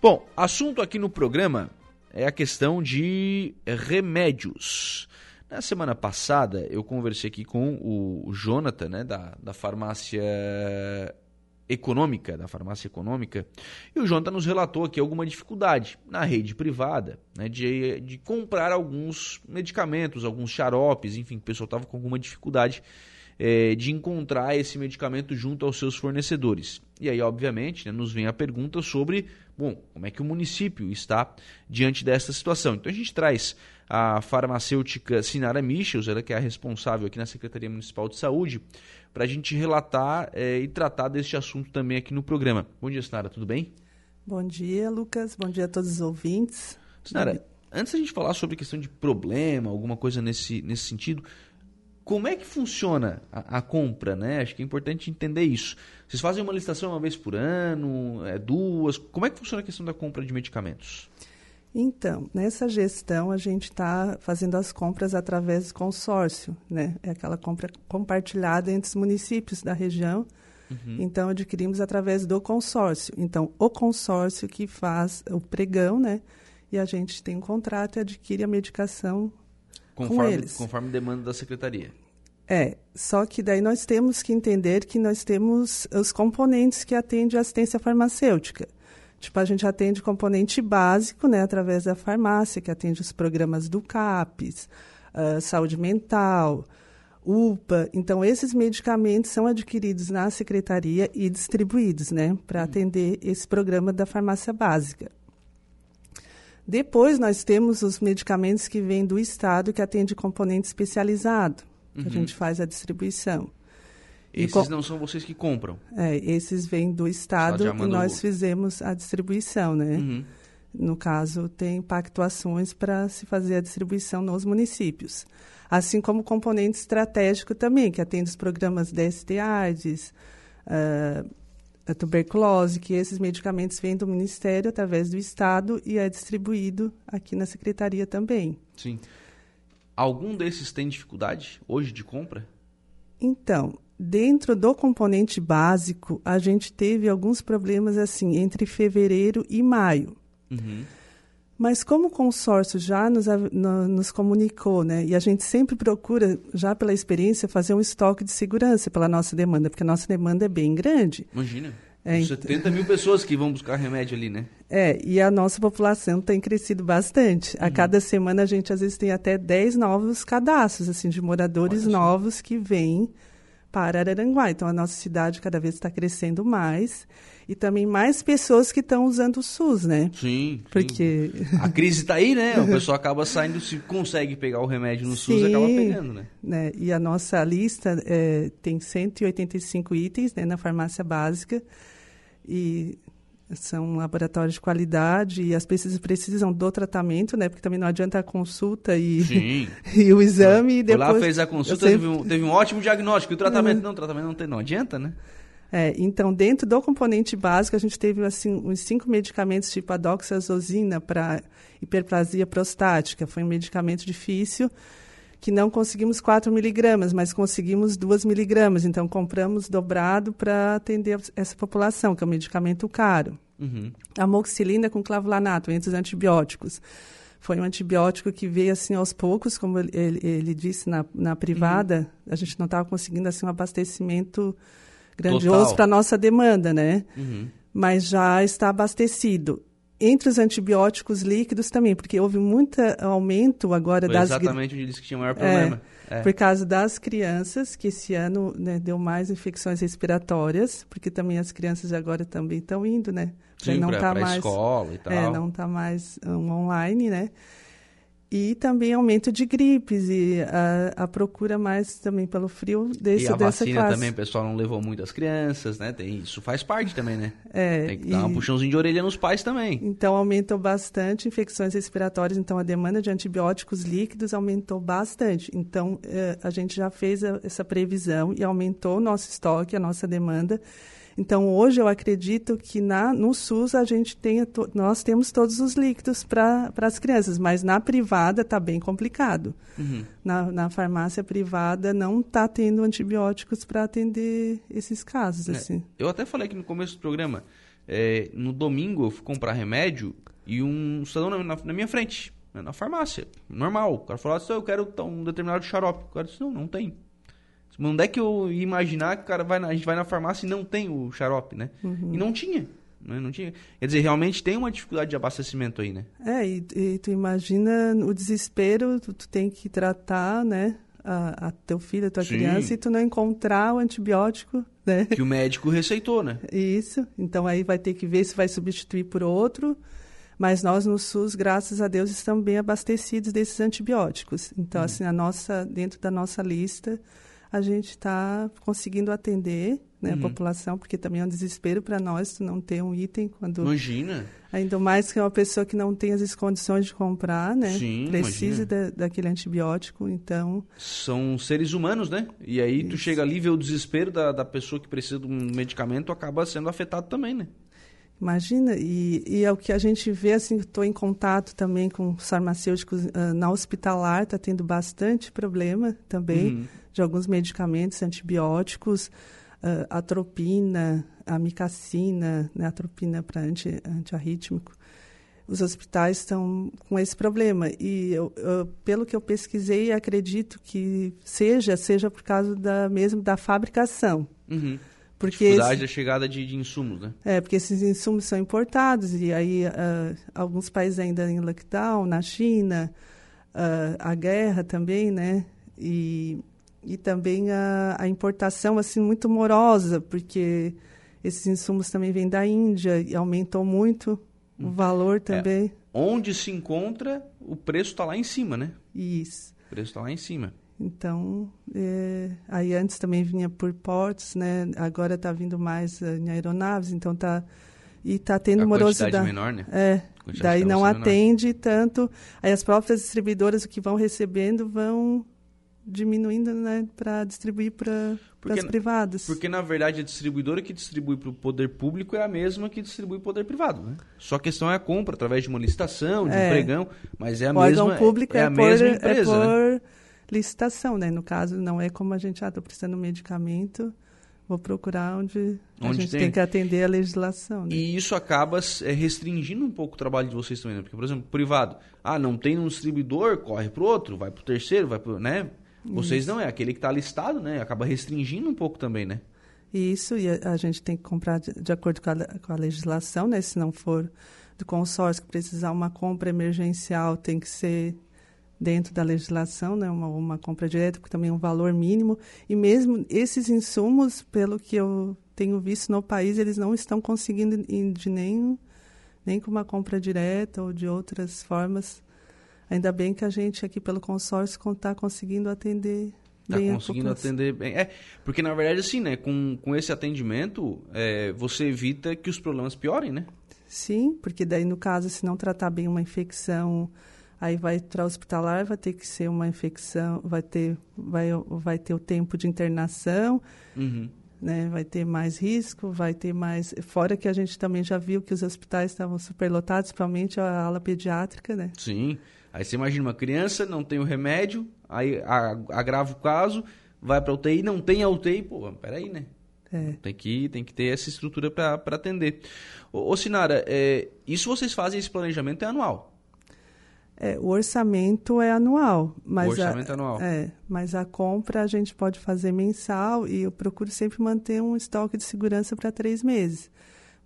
Bom, assunto aqui no programa é a questão de remédios. Na semana passada eu conversei aqui com o Jonathan, né, da, da farmácia econômica, da farmácia econômica, e o Jonathan nos relatou aqui alguma dificuldade na rede privada né, de, de comprar alguns medicamentos, alguns xaropes, enfim, o pessoal estava com alguma dificuldade é, de encontrar esse medicamento junto aos seus fornecedores. E aí, obviamente, né, nos vem a pergunta sobre, bom, como é que o município está diante dessa situação. Então a gente traz a farmacêutica Sinara Michels, ela que é a responsável aqui na Secretaria Municipal de Saúde, para a gente relatar é, e tratar deste assunto também aqui no programa. Bom dia, Sinara, tudo bem? Bom dia, Lucas. Bom dia a todos os ouvintes. Sinara, antes da gente falar sobre questão de problema, alguma coisa nesse, nesse sentido, como é que funciona a, a, compra, né? Acho que é importante entender isso. Vocês fazem uma licitação uma vez por ano, é, duas? Como é que funciona a questão da compra de medicamentos? Então, nessa gestão a gente está fazendo as compras através do consórcio, né? É aquela compra compartilhada entre os municípios da região. Uhum. Então, adquirimos através do consórcio. Então, o consórcio que faz o pregão, né? E a gente tem um contrato e adquire a medicação conforme, com eles. Conforme demanda da secretaria. É, só que daí nós temos que entender que nós temos os componentes que atendem a assistência farmacêutica. Tipo, a gente atende componente básico, né, através da farmácia, que atende os programas do CAPES, uh, saúde mental, UPA. Então, esses medicamentos são adquiridos na secretaria e distribuídos, né, para atender esse programa da farmácia básica. Depois, nós temos os medicamentos que vêm do Estado, que atende componente especializado, que uhum. a gente faz a distribuição. Esses não são vocês que compram? É, esses vêm do Estado e nós fizemos a distribuição, né? Uhum. No caso, tem pactuações para se fazer a distribuição nos municípios. Assim como componente estratégico também, que atende os programas DST AIDS, uh, a tuberculose, que esses medicamentos vêm do Ministério através do Estado e é distribuído aqui na Secretaria também. Sim. Algum desses tem dificuldade hoje de compra? Então, dentro do componente básico, a gente teve alguns problemas assim entre fevereiro e maio. Uhum. Mas como o consórcio já nos, nos comunicou, né, e a gente sempre procura, já pela experiência, fazer um estoque de segurança pela nossa demanda, porque a nossa demanda é bem grande. Imagina. É, 70 mil pessoas que vão buscar remédio ali, né? É, e a nossa população tem crescido bastante. Uhum. A cada semana a gente às vezes tem até 10 novos cadastros, assim, de moradores novos que vêm para Araranguá. Então, a nossa cidade cada vez está crescendo mais e também mais pessoas que estão usando o SUS, né? Sim. Porque sim. a crise está aí, né? O pessoal acaba saindo, se consegue pegar o remédio no sim, SUS, acaba pegando, né? né? E a nossa lista é, tem 185 itens né, na farmácia básica e são laboratórios de qualidade e as pessoas precisam do tratamento, né? Porque também não adianta a consulta e, e o exame. E depois, lá, fez a consulta, sempre... teve, um, teve um ótimo diagnóstico. E o tratamento, uhum. não, o tratamento não, tem, não adianta, né? É, então, dentro do componente básico, a gente teve assim, uns cinco medicamentos tipo a doxazosina para hiperplasia prostática. Foi um medicamento difícil que não conseguimos 4 miligramas, mas conseguimos 2 miligramas. Então, compramos dobrado para atender essa população, que é um medicamento caro. Uhum. Amoxicilina com clavulanato, entre os antibióticos. Foi um antibiótico que veio assim aos poucos, como ele, ele, disse na, na privada, uhum. a gente não estava conseguindo assim um abastecimento grandioso para a nossa demanda, né? Uhum. Mas já está abastecido entre os antibióticos líquidos também, porque houve muito aumento agora Foi das... exatamente onde disse que tinha o maior problema. É, é. Por causa das crianças, que esse ano né, deu mais infecções respiratórias, porque também as crianças agora também estão indo, né? Sim, não tá mais, escola e é, tal. É, não está mais um, online, né? E também aumento de gripes e a, a procura mais também pelo frio desse, e a dessa vacina classe. também, o pessoal não levou muito as crianças, né? Tem, isso faz parte também, né? É, Tem que dar um puxãozinho de orelha nos pais também. Então, aumentou bastante infecções respiratórias. Então, a demanda de antibióticos líquidos aumentou bastante. Então, eh, a gente já fez a, essa previsão e aumentou o nosso estoque, a nossa demanda. Então, hoje eu acredito que na, no SUS a gente tenha to, nós temos todos os líquidos para as crianças, mas na privada está bem complicado. Uhum. Na, na farmácia privada não está tendo antibióticos para atender esses casos. É, assim. Eu até falei aqui no começo do programa, É, no domingo eu fui comprar remédio e um cidadão na, na minha frente, na farmácia, normal. O cara falou assim, eu quero um determinado xarope. O cara disse, não, não tem. Onde é que eu ia imaginar que o cara vai na, a gente vai na farmácia e não tem o xarope, né? Uhum. E não tinha. Né? Não tinha. Quer dizer, realmente tem uma dificuldade de abastecimento aí, né? É, e, e tu imagina o desespero, tu, tu tem que tratar, né? A, a teu filho, a tua Sim. criança, e tu não encontrar o antibiótico, né? Que o médico receitou, né? Isso. Então aí vai ter que ver se vai substituir por outro. Mas nós no SUS, graças a Deus, estamos bem abastecidos desses antibióticos. Então, hum. assim, a nossa, dentro da nossa lista, a gente está conseguindo atender né, uhum. a população, porque também é um desespero para nós não ter um item quando. Imagina! Ainda mais que é uma pessoa que não tem as condições de comprar, né? Sim, precisa da, daquele antibiótico, então. São seres humanos, né? E aí Isso. tu chega ali, vê o desespero da, da pessoa que precisa de um medicamento, acaba sendo afetado também, né? Imagina, e, e é o que a gente vê, assim, estou em contato também com os farmacêuticos uh, na hospitalar, está tendo bastante problema também uhum. De alguns medicamentos antibióticos, uh, atropina, amicacina, né, atropina para anti, antiarrítmico. Os hospitais estão com esse problema e eu, eu, pelo que eu pesquisei, acredito que seja seja por causa da mesmo da fabricação. Uhum. Porque dificuldade esse, da chegada de, de, insumos, né? É, porque esses insumos são importados e aí uh, alguns países ainda em lockdown, na China, uh, a guerra também, né? E, e também a, a importação, assim, muito morosa, porque esses insumos também vêm da Índia e aumentou muito o hum. valor é, também. É, onde se encontra, o preço está lá em cima, né? Isso. O preço está lá em cima. Então, é, aí antes também vinha por portos, né? Agora está vindo mais uh, em aeronaves, então tá e está tendo a morosidade menor, né? É. Daí não atende menor. tanto. Aí as próprias distribuidoras o que vão recebendo vão diminuindo, né, para distribuir para as privadas. Porque na verdade a distribuidora que distribui para o poder público é a mesma que distribui para o poder privado, né? Só a questão é a compra através de uma licitação, de é. um pregão, mas é a o mesma público é, é a por, mesma empresa, é por, né? licitação, né? No caso, não é como a gente, ah, estou precisando de um medicamento, vou procurar onde, onde a gente tem. tem. que atender a legislação. Né? E isso acaba é, restringindo um pouco o trabalho de vocês também, né? Porque, por exemplo, privado, ah, não tem um distribuidor, corre para o outro, vai para o terceiro, vai para né? Vocês isso. não, é aquele que está listado, né? Acaba restringindo um pouco também, né? Isso, e a, a gente tem que comprar de, de acordo com a, com a, legislação, né? Se não for do consórcio que precisar uma compra emergencial, tem que ser dentro da legislação, né, uma, uma compra direta, porque também é um valor mínimo. E mesmo esses insumos, pelo que eu tenho visto no país, eles não estão conseguindo de nem, nem com uma compra direta ou de outras formas. Ainda bem que a gente aqui pelo consórcio está conseguindo atender Está conseguindo atender bem. É, porque na verdade, assim, né? Com, com esse atendimento, é, você evita que os problemas piorem, né? Sim, porque daí, no caso, se não tratar bem uma infecção Aí vai para hospitalar, vai ter que ser uma infecção, vai ter, vai, vai ter o tempo de internação, uhum. né? vai ter mais risco, vai ter mais. Fora que a gente também já viu que os hospitais estavam superlotados, principalmente a ala pediátrica, né? Sim. Aí você imagina uma criança, não tem o remédio, aí agrava o caso, vai para UTI, não tem a UTI, pô, peraí, né? É. Tem, que, tem que ter essa estrutura para atender. Ô, ô Sinara, é, isso vocês fazem, esse planejamento é anual? É, o orçamento é anual. Mas o orçamento a, é anual. É, mas a compra a gente pode fazer mensal e eu procuro sempre manter um estoque de segurança para três meses.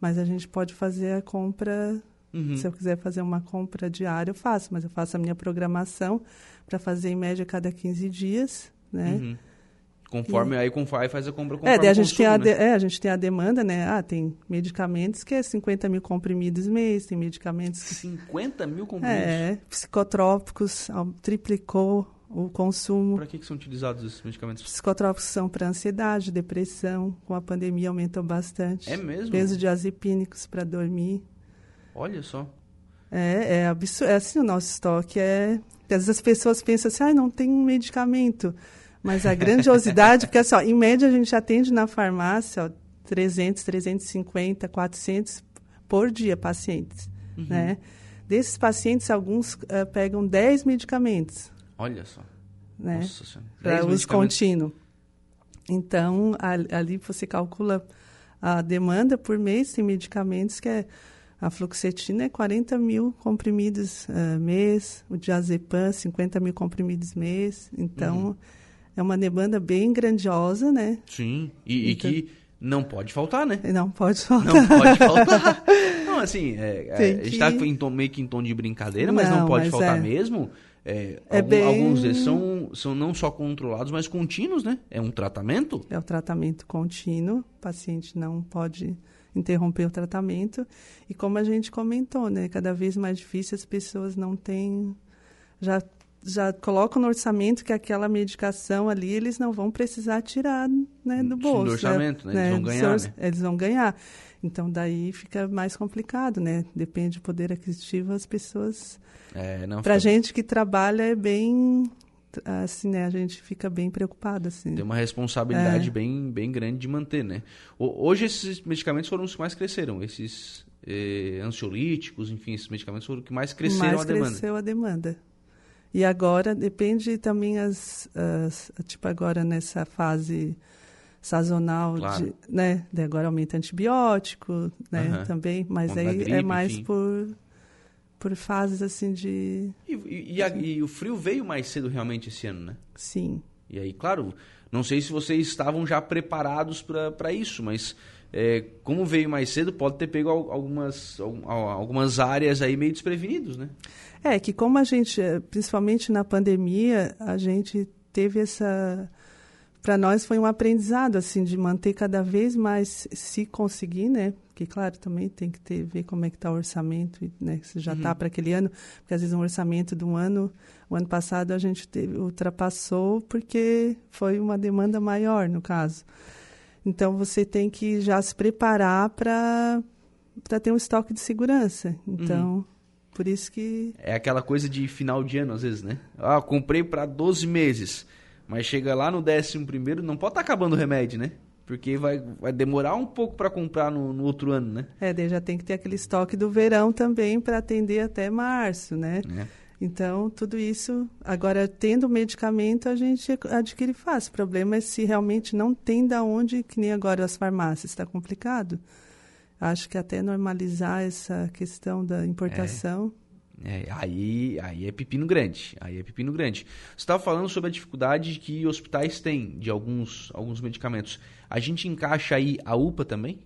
Mas a gente pode fazer a compra. Uhum. Se eu quiser fazer uma compra diária, eu faço, mas eu faço a minha programação para fazer em média cada 15 dias, né? Uhum. Conforme, e... aí conforme, faz a compra conforme é, a gente consumo, tem a, né? de, é, a gente tem a demanda, né? Ah, tem medicamentos que é 50 mil comprimidos mês, tem medicamentos... Que... 50 mil comprimidos? É, psicotrópicos, triplicou o consumo. Para que, que são utilizados esses medicamentos? Psicotrópicos são para ansiedade, depressão, com a pandemia aumentou bastante. É mesmo? Peso de azipínicos para dormir. Olha só. É, é absurdo. É assim o nosso estoque. É... Às vezes as pessoas pensam assim, ah, não tem medicamento. Mas a grandiosidade, porque assim, ó, em média a gente atende na farmácia ó, 300, 350, 400 por dia pacientes, uhum. né? Desses pacientes, alguns uh, pegam 10 medicamentos. Olha só. Né? Para uso contínuo. Então, ali você calcula a demanda por mês tem medicamentos que é a fluoxetina é 40 mil comprimidos uh, mês, o diazepam 50 mil comprimidos mês. Então, uhum. é uma demanda bem grandiosa, né? Sim, e, então, e, que não pode faltar, né? Não pode faltar. Não pode faltar. não, assim, é, é, a gente está meio que em tom de brincadeira, mas não, não pode mas faltar é. mesmo. É, é algum, bem... Alguns deles são, são não só controlados, mas contínuos, né? É um tratamento? É o tratamento contínuo. O paciente não pode interromper o tratamento. E como a gente comentou, né, cada vez mais difícil as pessoas não têm já já colocam no orçamento que aquela medicação ali eles não vão precisar tirar né, do bolso. Do né, orçamento, né? né? Eles vão ganhar. Né? Eles vão ganhar. Então daí fica mais complicado, né? Depende do poder aquisitivo, as pessoas. É, Para fica... gente que trabalha é bem assim, né, a gente fica bem preocupado, assim. Tem uma responsabilidade é. bem, bem grande de manter, né? Hoje esses medicamentos foram os que mais cresceram, esses eh, ansiolíticos, enfim, esses medicamentos foram os que mais cresceram mais a demanda. cresceu a demanda. E agora depende também as, as tipo agora nessa fase sazonal claro. de, né, de agora aumenta antibiótico, né, uhum. também, mas aí gripe, é mais enfim. por por fases assim de. E, e, e, a, e, o frio veio mais cedo realmente esse ano, né? Sim. E aí, claro, não sei se vocês estavam já preparados para isso, mas é, como veio mais cedo, pode ter pego algumas, algumas áreas aí meio desprevenidos, né? É, que como a gente, principalmente na pandemia, a gente teve essa para nós foi um aprendizado assim de manter cada vez mais se conseguir né porque claro também tem que ter ver como é que está o orçamento né se já está uhum. para aquele ano porque às vezes um orçamento de um ano o ano passado a gente teve, ultrapassou porque foi uma demanda maior no caso então você tem que já se preparar para para ter um estoque de segurança então uhum. por isso que é aquela coisa de final de ano às vezes né ah comprei para 12 meses mas chega lá no décimo primeiro, não pode estar tá acabando o remédio, né? Porque vai, vai demorar um pouco para comprar no, no, outro ano, né? É, daí já tem que ter aquele estoque do verão também para atender até março, né? É. Então, tudo isso, agora tendo medicamento, a gente adquire fácil. O problema é se realmente não tem da onde, que nem agora as farmácias, está complicado. Acho que até normalizar essa questão da importação. É. É, aí, aí é pepino grande. Aí é pepino grande. Você estava falando sobre a dificuldade que hospitais têm de alguns, alguns medicamentos. A gente encaixa aí a UPA também?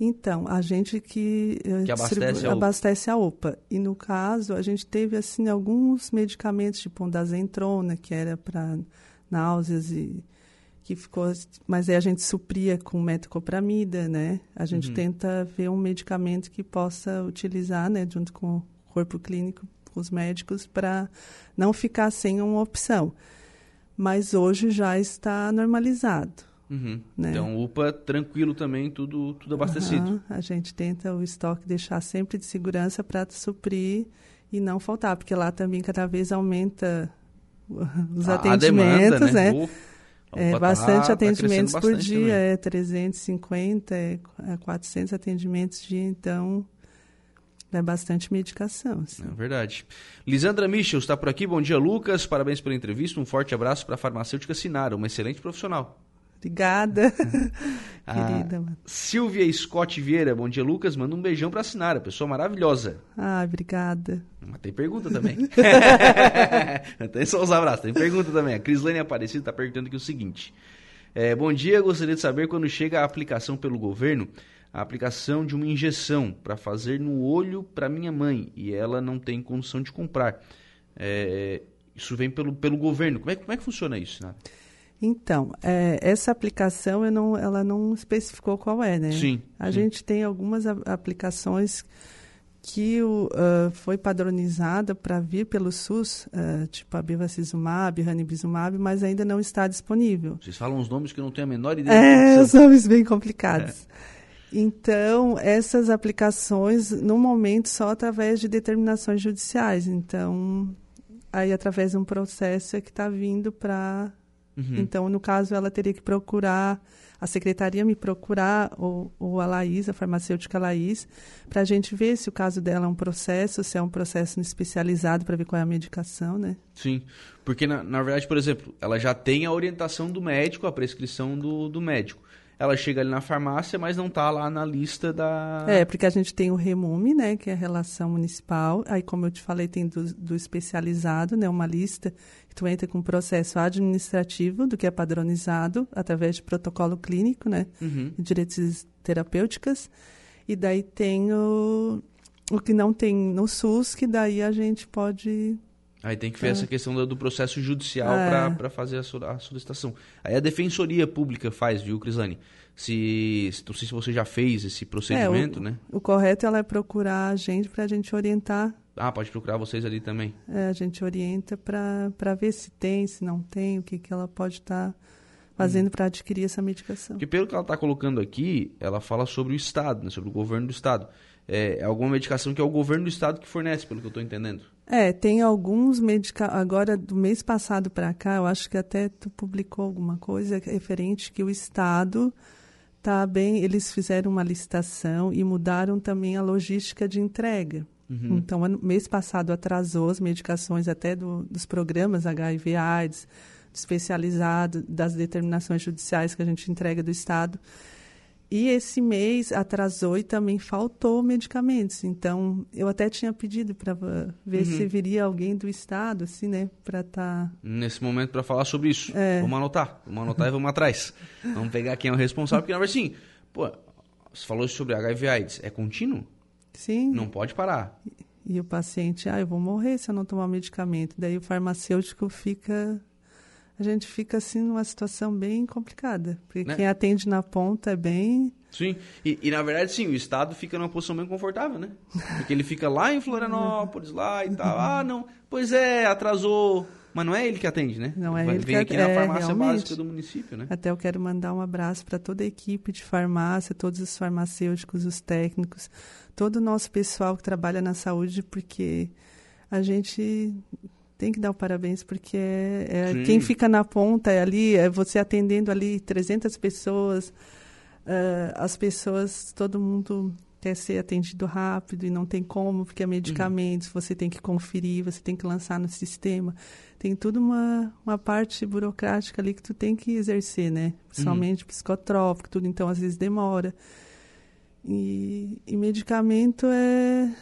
Então, a gente que, eh, que abastece, a abastece, a UPA. E no caso, a gente teve assim alguns medicamentos, tipo um da Zentrona, que era para náuseas e que ficou, mas aí a gente supria com metocopramida, né? A gente uhum. tenta ver um medicamento que possa utilizar, né, junto com corpo clínico, com os médicos, para não ficar sem uma opção. Mas hoje já está normalizado. Uhum. Né? Então, UPA tranquilo também, tudo, tudo abastecido. Uhum. A gente tenta o estoque deixar sempre de segurança para suprir e não faltar, porque lá também cada vez aumenta os a, atendimentos, a demanda, né? né? é, tá bastante tá, atendimentos tá por dia, também. é 350, é 400 atendimentos dia, então é bastante medicação. Sim. É verdade. Lisandra Michel está por aqui. Bom dia, Lucas. Parabéns pela entrevista. Um forte abraço para a farmacêutica Sinara, uma excelente profissional. Obrigada. Querida. Mano. Silvia Scott Vieira, bom dia, Lucas. Manda um beijão para a Sinara, pessoa maravilhosa. Ah, obrigada. Mas tem pergunta também. tem só os abraços, tem pergunta também. A Crislane Aparecida está perguntando aqui o seguinte. É, bom dia, gostaria de saber quando chega a aplicação pelo governo a aplicação de uma injeção para fazer no olho para minha mãe e ela não tem condição de comprar. É, isso vem pelo, pelo governo. Como é, como é que funciona isso, né? Então, é, essa aplicação não, ela não especificou qual é, né? Sim. A sim. gente tem algumas aplicações que uh, foi padronizada para vir pelo SUS, uh, tipo a bevacizumab, ranibizumab, mas ainda não está disponível. Vocês falam os nomes que eu não tenho a menor ideia. É, os nomes bem complicados. É. Então, essas aplicações, no momento, só através de determinações judiciais. Então, aí através de um processo é que está vindo para. Uhum. Então, no caso, ela teria que procurar, a secretaria me procurar, ou, ou a Laís, a farmacêutica Laís, para a gente ver se o caso dela é um processo, se é um processo especializado para ver qual é a medicação, né? Sim, porque na, na verdade, por exemplo, ela já tem a orientação do médico, a prescrição do, do médico ela chega ali na farmácia, mas não está lá na lista da. É, porque a gente tem o REMUME, né, que é a relação municipal. Aí, como eu te falei, tem do, do especializado, né, uma lista que tu entra com um processo administrativo do que é padronizado através de protocolo clínico, né, Uhum. diretrizes terapêuticas. E daí tem o, o que não tem no SUS, que daí a gente pode Aí tem que ver essa questão do, do processo judicial É. para fazer a, a solicitação. Aí a Defensoria Pública faz, viu, Crislane? Se, se- não sei se você já fez esse procedimento, É, o- né? O correto ela é procurar a gente para a gente orientar. Ah, pode procurar vocês ali também. é, a gente orienta para ver se tem, se não tem, o que, que ela pode estar fazendo para adquirir essa medicação. Porque pelo que ela está colocando aqui, ela fala sobre o Estado, né? sobre o governo do Estado. É, alguma medicação que é o governo do Estado que fornece, pelo que eu estou entendendo. É, tem alguns medicamentos. Agora, do mês passado para cá, eu acho que até tu publicou alguma coisa referente que o Estado tá bem. Eles fizeram uma licitação e mudaram também a logística de entrega. Então, ano, mês passado atrasou as medicações até do, dos programas HIV AIDS, especializado, das determinações judiciais que a gente entrega do Estado. E esse mês atrasou e também faltou medicamentos. Então, eu até tinha pedido para ver se viria alguém do Estado, assim, né, para estar. Nesse momento, para falar sobre isso. É. Vamos anotar. Vamos anotar e vamos atrás. Vamos pegar quem é o responsável. Porque, na verdade, assim, pô, você falou sobre HIV AIDS. É contínuo? Sim. Não pode parar. E o paciente, ah, eu vou morrer se eu não tomar medicamento. Daí o farmacêutico fica. A gente fica assim numa situação bem complicada. Porque Né? quem atende na ponta é bem. Sim. E, e, na verdade, sim, o Estado fica numa posição bem confortável, né? Porque ele fica lá em Florianópolis, lá e tal. Ah, não. Pois é, atrasou. Mas não é ele que atende, né? Não é Vai- ele Vem que aqui atende, na é, farmácia realmente. básica do município, né? Até eu quero mandar um abraço para toda a equipe de farmácia, todos os farmacêuticos, os técnicos, todo o nosso pessoal que trabalha na saúde, porque a gente tem que dar o parabéns, porque é, é quem fica na ponta é ali, é você atendendo ali 300 pessoas, ah, as pessoas, todo mundo quer ser atendido rápido e não tem como, porque é medicamentos, você tem que conferir, você tem que lançar no sistema. Tem tudo uma, uma parte burocrática ali que tu tem que exercer, né? Principalmente psicotrópico, tudo, então às vezes demora. E, e medicamento é.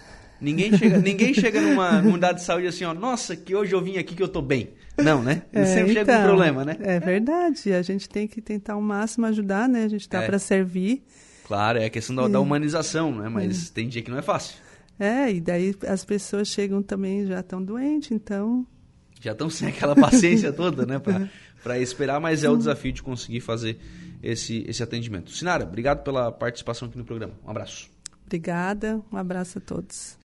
Ninguém chega, ninguém chega numa, numa unidade de saúde assim, ó, nossa, que hoje eu vim aqui que eu tô bem. Não, né? é, Sempre chega um então, problema, né? É verdade. A gente tem que tentar ao máximo ajudar, né? A gente tá É. para servir. Claro, é a questão da, da humanização, né? Mas tem dia que não é fácil. É, e daí as pessoas chegam também já estão doentes, então. Já estão sem aquela paciência toda, né? Pra, pra esperar, mas é o desafio de conseguir fazer esse, esse atendimento. Sinara, obrigado pela participação aqui no programa. Um abraço. Obrigada, um abraço a todos.